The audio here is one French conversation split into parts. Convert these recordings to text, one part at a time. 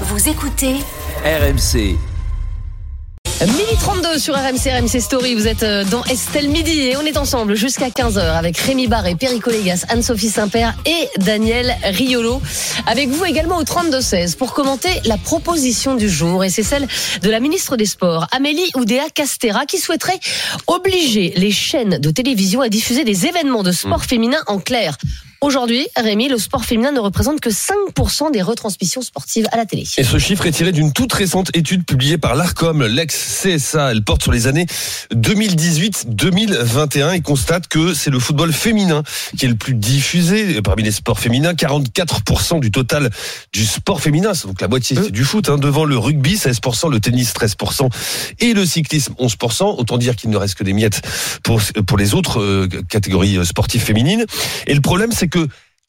Vous écoutez RMC. Midi 32 sur RMC, RMC Story. Vous êtes euh, dans Estelle Midi et on est ensemble jusqu'à 15h avec Rémi Barré, Perico Légas, Anne-Sophie Saint-Père et Daniel Riolo. Avec vous également au 32-16 pour commenter la proposition du jour et c'est celle de la ministre des Sports, Amélie Oudéa Castera, qui souhaiterait obliger les chaînes de télévision à diffuser des événements de sport féminin en clair. Aujourd'hui, Rémi, le sport féminin ne représente que 5% des retransmissions sportives à la télé. Et ce chiffre est tiré d'une toute récente étude publiée par l'ARCOM, l'ex-CSA. Elle porte sur les années 2018-2021 et constate que c'est le football féminin qui est le plus diffusé parmi les sports féminins. 44% du total du sport féminin, c'est donc la moitié c'est du foot, hein, devant le rugby 16%, le tennis 13% et le cyclisme 11%. Autant dire qu'il ne reste que des miettes pour, pour les autres euh, catégories euh, sportives féminines. Et le problème, c'est que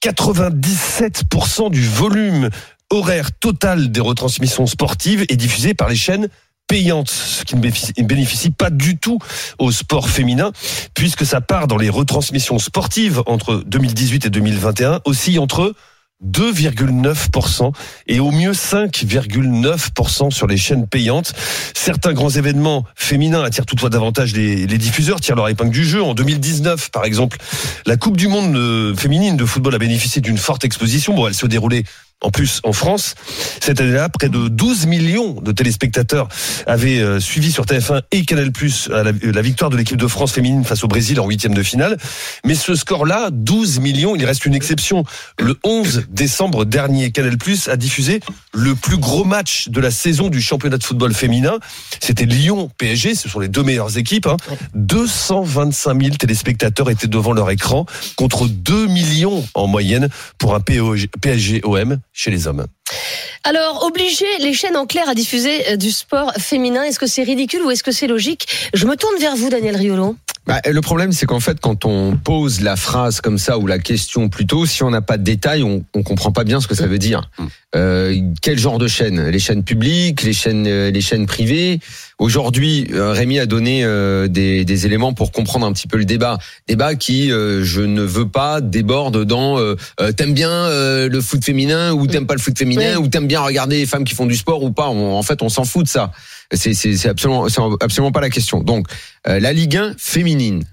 97% du volume horaire total des retransmissions sportives est diffusé par les chaînes payantes, ce qui ne bénéficie- ne bénéficie pas du tout au sport féminin, puisque ça part dans les retransmissions sportives entre 2018 et 2021, aussi entre 2,9% et au mieux 5,9% sur les chaînes payantes. Certains grands événements féminins attirent toutefois davantage les, diffuseurs, tirent leur épingle du jeu. En 2019, par exemple, la Coupe du Monde euh, féminine de football a bénéficié d'une forte exposition. Bon, elle se déroulait en plus en France. Cette année-là, près de 12 millions de téléspectateurs avaient euh, suivi sur TF1 et Canal Plus la, la victoire de l'équipe de France féminine face au Brésil en huitième de finale. Mais ce score-là, 12 millions, il reste une exception. Le 11 décembre dernier, Canal Plus a diffusé le plus gros match de la saison du championnat de football féminin. C'était Lyon-PSG, ce sont les deux meilleures équipes. Hein. 225 000 téléspectateurs étaient devant leur écran contre 2 millions en moyenne pour un PSG-OM chez les hommes. Alors, obliger les chaînes en clair à diffuser euh, du sport féminin, est-ce que c'est ridicule ou est-ce que c'est logique? Je me tourne vers vous, Daniel Riolo. Bah, le problème, c'est qu'en fait, quand on pose la phrase comme ça ou la question plutôt, si on n'a pas de détails, on, on comprend pas bien ce que ça veut dire. Euh, quel genre de chaînes Les chaînes publiques, les chaînes, euh, les chaînes privées? Aujourd'hui, euh, Rémi a donné euh, des, des éléments pour comprendre un petit peu le débat. Débat qui, euh, je ne veux pas, déborde dans t'aimes bien euh, le foot féminin ou t'aimes pas le foot féminin Oui. ou t'aimes bien regarder les femmes qui font du sport ou pas. On- en fait, on s'en fout de ça. C'est absolument, c'est absolument pas la question. Donc, euh, la Ligue 1 féminine.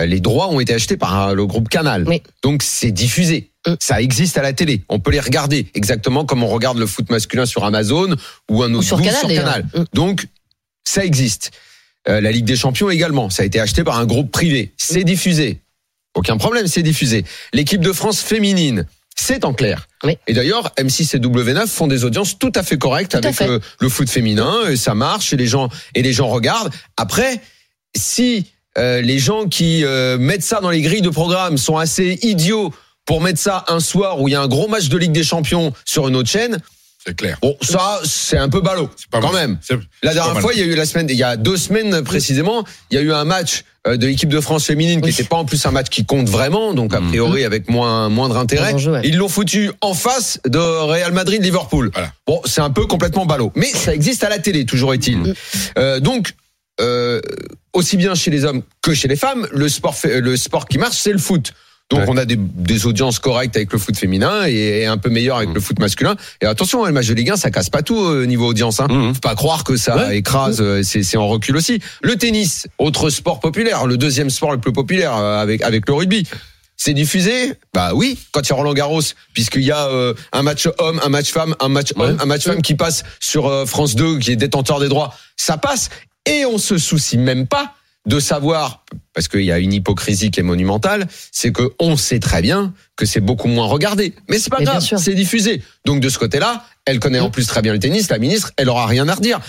Euh, Les droits ont été achetés par euh, le groupe Canal. Oui. Donc c'est diffusé. Mm. Ça existe à la télé. On peut les regarder exactement comme on regarde le foot masculin sur Amazon ou un autre sur bout Canal. Mm. Donc ça existe. Euh, la Ligue des Champions également. Ça a été acheté par un groupe privé. C'est diffusé. Aucun problème, c'est diffusé. L'équipe de France féminine, c'est en clair. Oui. Et d'ailleurs, M6 et W9 font des audiences tout à fait correctes avec fait. le, le foot féminin. Et ça marche et les gens et les gens regardent. Après, si euh, les gens qui euh, mettent ça dans les grilles de programme sont assez idiots pour mettre ça un soir où il y a un gros match de Ligue des Champions sur une autre chaîne, C'est clair. bon, ça c'est un peu ballot pas quand mal. même. C'est- La dernière fois, il y a eu la semaine, il y a deux semaines précisément, il y a eu un match euh, de l'équipe de France féminine qui n'était pas en plus un match qui compte vraiment, donc a priori avec moins moindre intérêt. Ouais. Ils l'ont foutu en face de Real Madrid Liverpool. Voilà. Bon, c'est un peu complètement ballot, mais ça existe à la télé, toujours est-il. Euh, donc euh, aussi bien chez les hommes que chez les femmes, le sport, fait- le sport qui marche, c'est le foot. Donc Ouais. on a des, des audiences correctes avec le foot féminin et, et un peu meilleures avec le foot masculin. Et attention, le match de Ligue 1, ça casse pas tout au niveau audience. Hein. Mhm. Faut pas croire que ça Ouais. écrase, euh, c'est en recul aussi. Le tennis, autre sport populaire, le deuxième sport le plus populaire euh, avec avec le rugby. C'est diffusé? Bah oui, quand il y a Roland Garros, puisqu'il y a euh, un match homme, un match femme, un match homme, un match femme qui passe sur euh, France 2, qui est détenteur des droits, ça passe. Et on se soucie même pas de savoir, parce qu'il y a une hypocrisie qui est monumentale, c'est que on sait très bien que c'est beaucoup moins regardé. Mais c'est pas Mais grave, c'est diffusé. Donc de ce côté-là, elle connaît en plus très bien le tennis, la ministre, elle aura rien à redire.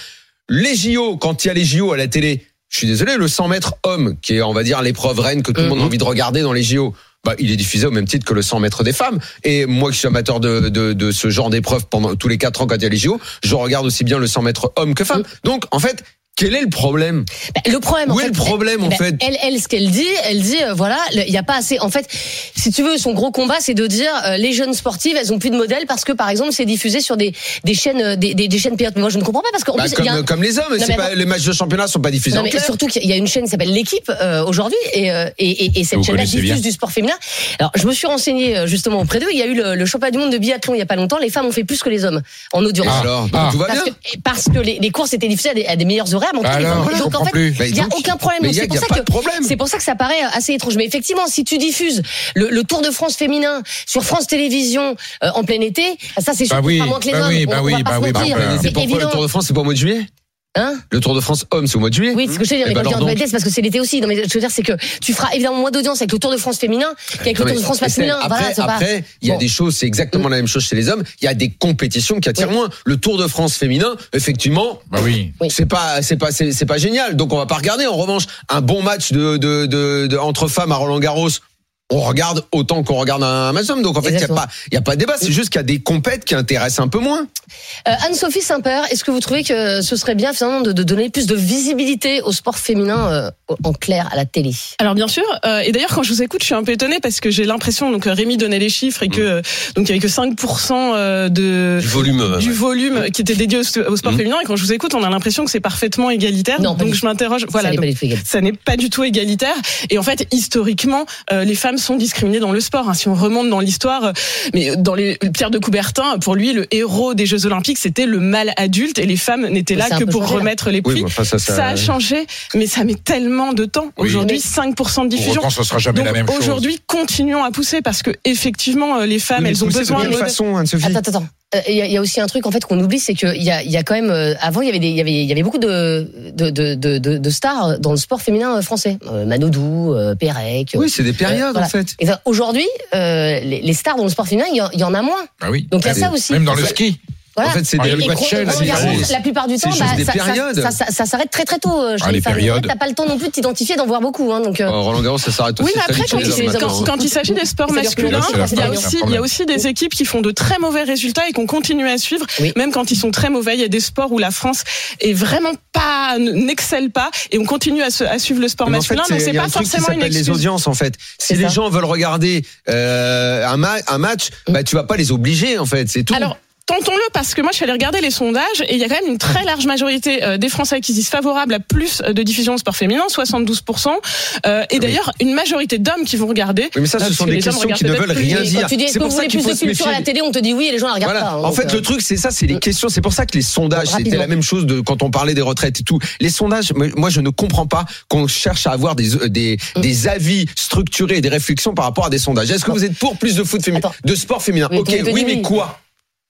Les JO, quand il y a les JO à la télé, je suis désolé, le 100 mètres homme, qui est, on va dire, l'épreuve reine que tout le monde a envie de regarder dans les JO, bah, il est diffusé au même titre que le 100 mètres des femmes. Et moi qui suis amateur de, de, de ce genre d'épreuve pendant tous les quatre ans quand il y a les JO, je regarde aussi bien le 100 mètres homme que femme. Donc, en fait, Quel est le problème Bah, le problème, en Où est fait, le problème, eh en ben, fait Elle, elle, ce qu'elle dit, elle dit, euh, voilà, il y a pas assez. En fait, si tu veux, son gros combat, c'est de dire, euh, les jeunes sportives, elles ont plus de modèles parce que, par exemple, c'est diffusé sur des des chaînes, euh, des, des, des chaînes payantes. Moi, je ne comprends pas parce qu'en Bah, comme, un- comme les hommes, c'est mais pas, attends. les matchs de championnat sont pas diffusés Non, en mais clair. surtout qu'il y a une chaîne qui s'appelle l'équipe euh, aujourd'hui et, et, et, et cette chaîne-là diffuse bien. du sport féminin. Alors je me suis renseigné euh, justement auprès d'eux. Il y a eu le, le championnat du monde de biathlon il y a pas longtemps. Les femmes ont fait plus que les hommes en Et endurance. alors, Ah. tout va Parce bien. que, parce que les, les courses étaient diffusées à des, à des meilleurs horaires, cas, les Alors, hommes- je donc en fait. Mais il y a aucun problème. c'est pour ça que de problème. c'est pour ça que ça paraît assez étrange. Mais effectivement, si tu diffuses le, le Tour de France féminin sur France Télévisions euh, en plein été, ça c'est sûr Bah oui, moins que les bah hommes. oui, bah on oui, va pas bah se oui, bah mentir. oui. C'est pourquoi le. Tour de France, c'est au mois de juillet? Hein Le Tour de France homme, c'est au mois de juillet Oui, c'est ce que je veux dire. Eh Mais ben quand donc. vitesse, parce que c'est l'été aussi. Non, mais je veux dire, c'est que tu feras évidemment moins d'audience avec le Tour de France féminin qu'avec le Tour de France masculin. Après, Voilà, c'est pas- après, il y a Bon. des choses, c'est exactement la même chose chez les hommes. Il y a des compétitions qui attirent Oui. moins. Le Tour de France féminin, effectivement, Bah oui. C'est pas, c'est pas, c'est c'est pas génial. Donc on va pas regarder. En revanche, un bon match de, de, de, de- entre femmes à Roland Garros. On regarde autant qu'on regarde un d'hommes. Donc en fait, il y a pas, il y a pas de débat. C'est juste qu'il y a des compètes qui intéressent un peu moins. Euh, Anne-Sophie Saint-Père, est-ce que vous trouvez que ce serait bien finalement de, de donner plus de visibilité au sport féminin euh, en clair à la télé? Alors bien sûr, euh, et d'ailleurs quand je vous écoute, je suis un peu étonnée parce que j'ai l'impression donc Rémi donnait les chiffres et que donc il y avait que 5% euh, de Du volume. du ouais. volume qui était dédié au, au sport Mhm. féminin et quand je vous écoute, on a l'impression que c'est parfaitement égalitaire. Non, donc je m'interroge. Voilà. Ça n'est pas du tout égal. ça n'est pas du tout égalitaire. Et en fait, historiquement, euh, les femmes sont discriminées dans le sport. hein. Si on remonte dans l'histoire, euh, mais dans les Pierre de Coubertin, pour lui, le héros des Jeux Olympiques, c'était le mâle adulte et les femmes n'étaient là que pour changé, remettre les prix. enfin, ça, ça... a changé, mais ça met tellement de temps. Oui. Aujourd'hui, Mais- 5% de diffusion. autant, ce sera jamais Donc la même chose. aujourd'hui, continuons à pousser parce que effectivement, euh, les femmes, elles ont besoin de de façon, Anne-Sophie Attends, attends, attends. Euh, Il y, a- aussi un truc en fait qu'on oublie, c'est qu'il y a, il y a quand même avant il y avait des, il y avait, il y avait beaucoup de de, de, de, de- de stars dans le sport féminin français, Manodou, Pérec. Oui, c'est des périodes ben, aujourd'hui, euh, les, les stars dans le sport féminin, il y, en- il y en a moins. Bah oui. Donc il y a Ouais, ça aussi. Même dans le ski. Voilà. En fait, c'est Ah, des le Et match Roland Shell, c'est Garros, juste- la plupart du temps, bah, ça, ça, périodes. ça, ça- ça s'arrête très très tôt euh, Ah, les, périodes. T'as pas le temps non plus de t'identifier, d'en voir beaucoup. Hein, donc, euh, Oh, Roland Garros, ça s'arrête aussi Oui, mais après, quand, hein. il s'agit des sports masculins, il y a aussi, problème. il y a aussi des équipes qui font de très mauvais résultats et qu'on continue à suivre, Oui. même quand ils sont très mauvais. Il y a des sports où la France est vraiment pas, n'excelle pas et on continue à, se- à suivre le sport Mais en fait, masculin. donc il c'est y a pas un truc qui forcément une s'appelle les excuse. audiences en fait. Si les gens veulent regarder euh, un, ma- un match, bah tu vas pas les obliger en fait, c'est tout. Alors, Tentons-le parce que moi je suis allée regarder les sondages et il y a quand même une très large majorité euh, des Français qui disent favorables à plus de diffusion de sport féminin, 72%, euh, et d'ailleurs une majorité d'hommes qui vont regarder. oui, mais ça, ce sont des questions qui ne veulent rien dire. quand tu dis pour vous ça voulez plus de culture à la télé, on te dit oui et les gens la regardent Voilà. pas. hein, en fait, euh, le truc, c'est ça, c'est les questions. C'est pour ça que les sondages, c'était la même chose de quand on parlait des retraites et tout. Les sondages, moi, je ne comprends pas qu'on cherche à avoir des, euh, des, Mm. des avis structurés et des réflexions par rapport à des sondages. Est-ce que vous êtes pour plus de foot féminin, de sport féminin Ok, oui, mais quoi?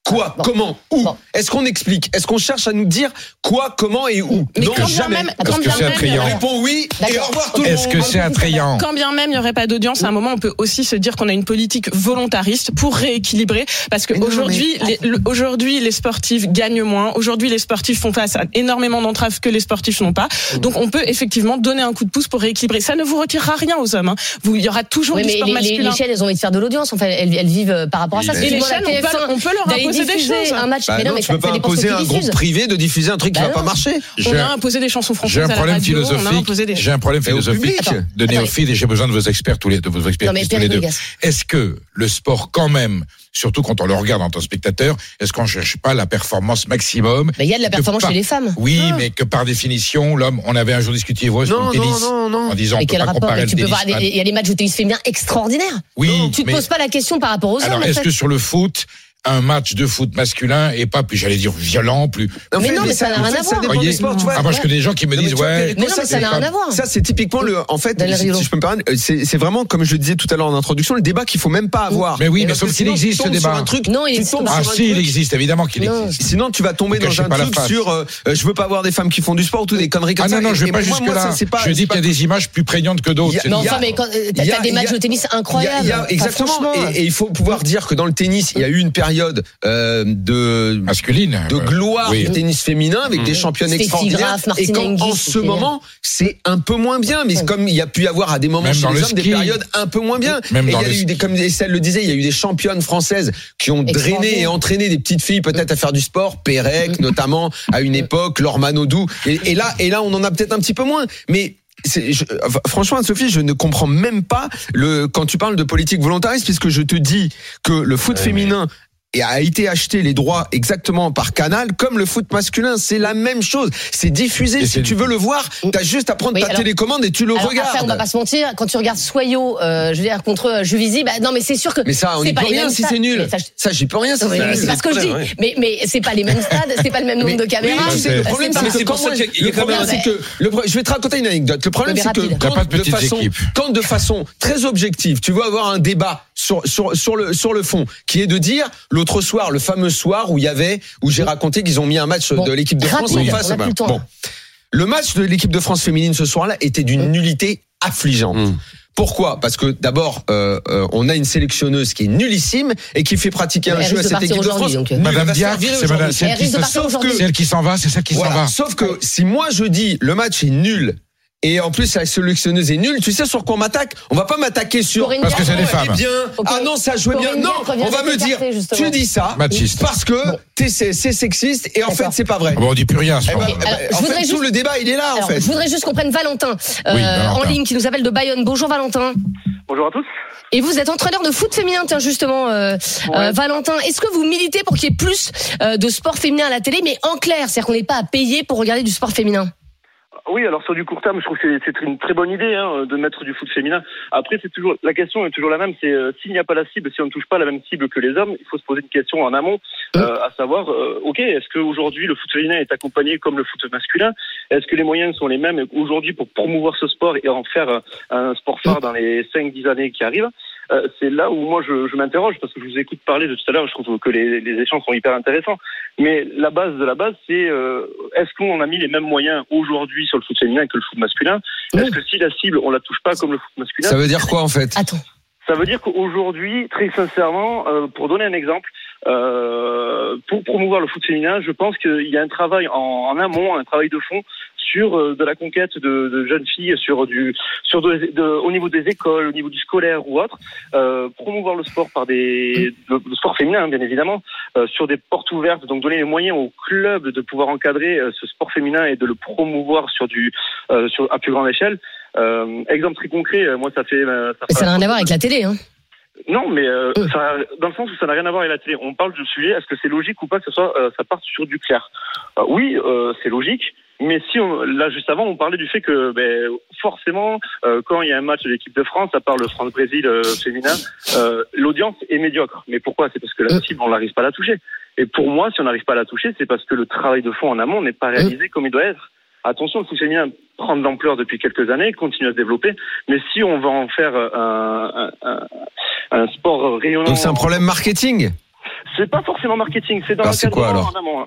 Quoi Bon. Comment Où Bon. Est-ce qu'on explique Est-ce qu'on cherche à nous dire quoi, comment et où Mais Non, quand bien jamais. même, Est-ce quand que c'est attrayant Réponds oui et au revoir tout le Est-ce monde. que c'est attrayant Quand bien même il n'y aurait pas d'audience, à un moment on peut aussi se dire qu'on a une politique volontariste pour rééquilibrer, parce que Mais non, aujourd'hui, les, le- aujourd'hui les sportifs gagnent moins. Aujourd'hui, les sportifs font face à énormément d'entraves que les sportifs n'ont pas. Mmh. Donc on peut effectivement donner un coup de pouce pour rééquilibrer. Ça ne vous retirera rien aux hommes. hein. Vous, il y aura toujours Oui, du mais sport les, masculin. les chaînes, elles ont envie de faire de l'audience. En fait, elles, elles vivent euh, par rapport à ça. Et les chaînes, on peut, TF1 on peut leur d'aller imposer des diffuser choses. un match, Bah mais non, non, mais tu ça, peux ça pas imposer à un groupe privé de diffuser un truc qui Bah va pas non. marcher. On J'ai a imposé des chansons j'ai françaises un à la problème philosophique. imposé J'ai un problème philosophique de néophyte et j'ai besoin de vos experts tous les de vos experts Non, mais tous les Pierre deux. Est-ce que le sport quand même, surtout quand on le regarde en tant que spectateur, est-ce qu'on cherche pas la performance maximum Mais il y a de la performance chez les femmes. Oui, Ah. mais que par définition, l'homme, on avait un jour discuté vous, sur Non, le non, tennis non, non. en disant Mais on peut quel pas rapport comparer Mais le tu peux tennis. voir, Il y a des matchs de tennis féminin extraordinaires. Oui, Tu te mais poses pas la question par rapport aux hommes. alors est-ce que sur le foot, un match de foot masculin est pas plus, j'allais dire, violent, plus. Mais non, mais ça n'a en rien à Ça voir. dépend Voyez des sports, tu vois. Ah, parce que des gens qui me Non, mais disent, ouais. Mais non, ça, mais ça n'a rien à voir. Ça, c'est typiquement le. En fait, si, je peux me permettre, euh, c'est c'est vraiment, comme je le disais tout à l'heure en introduction, le débat qu'il faut même pas avoir. Mais oui, mais sauf qu'il existe, sur débat. un truc, Non, il existe Ah si, il existe, évidemment qu'il Non. existe. Sinon, tu vas tomber dans un truc sur euh, euh, je veux pas voir des femmes qui font du sport ou tout des conneries comme Ah ça. non, non, Et- je vais et pas jusque ça, là. Je dis qu'il y a des images plus prégnantes que d'autres. Il y a- c'est Mais t'as des matchs de tennis incroyables. exactement. Et, et il faut pouvoir dire que dans le tennis, il y a eu une période période euh, de Masculine. de euh, gloire oui. du tennis féminin avec Mhm. des championnes extraordinaires. Graf, et quand en ce moment c'est un peu moins bien mais comme il y a pu y avoir à des moments Même chez les le hommes des périodes un peu moins bien. Même et il y a le eu des comme Estelle le disait il y a eu des championnes françaises qui ont drainé et entraîné des petites filles peut-être à faire du sport. Pérec notamment à une époque Laure Manodou et, et là et là on en a peut-être un petit peu moins. Mais je- franchement, Sophie, je ne comprends même pas le quand tu parles de politique volontariste, puisque je te dis que le foot féminin et a été acheté les droits exactement par Canal, comme le foot masculin, c'est la même chose. C'est diffusé. Et si tu veux le voir, t'as juste à prendre Oui, ta alors- télécommande et tu le Alors regardes. après, on va pas se mentir, quand tu regardes Soyo, euh, je veux dire contre euh, Juvisy, bah non mais c'est sûr que Mais ça, on c'est n'y pas peut les rien mêmes si stades. c'est nul. Ça, je- Ça, j'y peux rien si Oui, c'est mais nul. c'est pas ce que je dis. Ouais. Mais mais c'est pas les mêmes stades, c'est pas le même nombre de caméras. Oui, le c'est- problème, c'est que ça le problème, je vais te raconter une anecdote. Le problème, c'est que quand de façon, quand de façon très objective, tu veux avoir un débat sur sur sur le sur le fond, qui est de dire l'autre soir, le fameux soir où il y avait où j'ai raconté qu'ils ont mis un match Bon, de l'équipe de France rapide, en face. Bon, le match de l'équipe de France féminine ce soir-là était d'une nullité affligeante. Mm. Pourquoi? Parce que d'abord, euh, euh, on a une sélectionneuse qui est nullissime et qui fait pratiquer un jeu à cette équipe de France. donc, Madame virer c'est madame, celle Elle qui, risque de se- partir Sauf que- aujourd'hui. celle qui s'en va, c'est celle qui s'en va. Sauf que si moi je dis le match est nul et en plus la sélectionneuse est nulle, tu sais sur quoi on m'attaque? On va pas m'attaquer sur Corinne Parce que c'est des femmes. bien. Ok. Ah non, ça jouait bien. Non, on va me dire, justement. tu dis ça Machiste. parce que t'es c'est c'est sexiste et en fait c'est pas vrai. Ah bon, on dit plus rien. ce Eh ben, eh ben, Alors, je en voudrais fait, juste- tout le débat il est là en fait. je voudrais juste qu'on prenne Valentin, euh, Oui, Valentin. en ligne qui nous appelle de Bayonne. Bonjour Valentin. Bonjour à tous. Et vous êtes entraîneur de foot féminin, tiens justement, euh, euh, Valentin. Est-ce que vous militez pour qu'il y ait plus euh, de sport féminin à la télé, mais en clair, c'est-à-dire qu'on n'est pas à payer pour regarder du sport féminin Oui, alors sur du court terme, je trouve que c'est une très bonne idée hein, de mettre du foot féminin. Après, c'est toujours la question est toujours la même. C'est euh, s'il n'y a pas la cible, si on ne touche pas la même cible que les hommes, il faut se poser une question en amont, euh, à savoir, euh, ok, est-ce qu'aujourd'hui le foot féminin est accompagné comme le foot masculin? Est-ce que les moyens sont les mêmes aujourd'hui pour promouvoir ce sport et en faire euh, un sport phare dans les 5-10 années qui arrivent? Euh, c'est là où moi je, je m'interroge parce que je vous écoute parler de tout à l'heure, je trouve que les, les échanges sont hyper intéressants. Mais la base de la base, c'est euh, est-ce qu'on a mis les mêmes moyens aujourd'hui sur le foot féminin que le foot masculin? Est-ce que si la cible on la touche pas comme le foot masculin Ça veut dire quoi en fait? Attends. ça veut dire qu'aujourd'hui, très sincèrement, euh, pour donner un exemple, euh, pour promouvoir le foot féminin, je pense qu'il y a un travail en, en amont, un travail de fond sur euh, de la conquête de, de jeunes filles, sur du, sur de- de- au niveau des écoles, au niveau du scolaire ou autre, euh, promouvoir le sport par des, le, sport féminin, hein, bien évidemment, euh, sur des portes ouvertes, donc donner les moyens aux clubs de pouvoir encadrer ce sport féminin et de le promouvoir sur du, euh, sur à plus grande échelle. Exemple très concret, moi ça fait, ça n'a rien à voir avec la télé, hein. non, mais euh, Euh. ça, dans le sens où ça n'a rien à voir avec la télé. On parle du sujet. Est-ce que c'est logique ou pas que ce soit euh, ça parte sur du clair? Oui, c'est logique. Mais si on, là juste avant, on parlait du fait que ben, forcément, euh, quand il y a un match de l'équipe de France, à part le France-Brésil euh, féminin, euh, l'audience est médiocre. Mais pourquoi? C'est parce que la Euh. cible, on n'arrive pas à la toucher. Et pour moi, si on n'arrive pas à la toucher, c'est parce que le travail de fond en amont n'est pas réalisé comme il doit être. Attention, le foot féminin prend de l'ampleur depuis quelques années, continue à se développer. Mais si on va en faire euh, un, un, un, sport rayonnant, Donc c'est un problème marketing? c'est pas forcément marketing, c'est dans l'encadrement alors? en amont.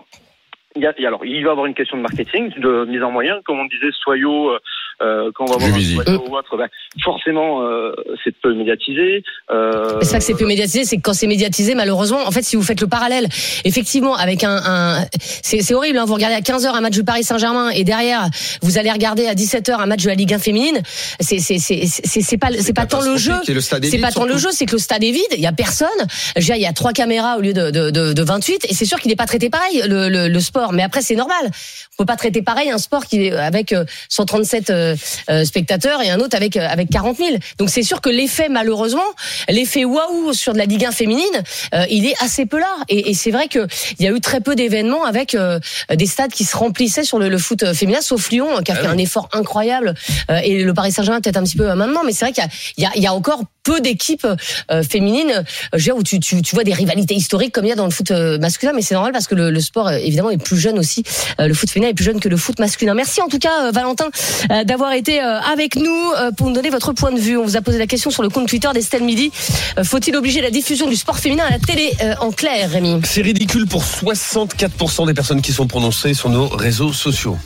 Il y a, alors, il va y avoir une question de marketing, de mise en moyen, comme on disait, soyaux, euh, quand on va voir un soyaux ou autre, ben, forcément, euh, c'est peu médiatisé. Euh, C'est pas que c'est peu médiatisé, c'est que quand c'est médiatisé, malheureusement, en fait, si vous faites le parallèle, effectivement, avec un, un c'est c'est horrible, hein, vous regardez à 15h un match du Paris Saint-Germain et derrière, vous allez regarder à 17h un match de la Ligue 1 féminine, c'est c'est c'est c'est c'est pas c'est pas tant le jeu. Et le stade est C'est pas tant le jeu, c'est que le stade est vide, il y a personne. Dire, Il y a trois caméras au lieu de, de, de, de 28, et c'est sûr qu'il n'est pas traité pareil le, le, le sport. Mais après, c'est normal. On peut pas traiter pareil un sport qui est avec euh, 137 euh, euh, spectateurs et un autre avec euh, avec 40 000. Donc c'est sûr que l'effet, malheureusement, l'effet waouh sur de la Ligue 1 féminine, euh, il est assez peu là. Et, et c'est vrai que il y a eu très peu d'événements avec euh, des stades qui se remplissaient sur le, le foot euh, féminin, sauf Lyon qui a fait un effort incroyable euh, et le Paris Saint-Germain peut-être un petit peu euh, maintenant. Mais c'est vrai qu'il y y, a, il y a encore peu d'équipes euh, féminines euh, où tu, tu, tu vois des rivalités historiques comme il y a dans le foot euh, masculin. Mais c'est normal parce que le, le sport évidemment est plus jeune aussi. Le foot féminin est plus jeune que le foot masculin. Merci en tout cas Valentin d'avoir été avec nous pour nous donner votre point de vue. On vous a posé la question sur le compte Twitter d'Estelle Midi. Faut-il obliger la diffusion du sport féminin à la télé en clair, Rémi? C'est ridicule pour 64% des personnes qui sont prononcées sur nos réseaux sociaux.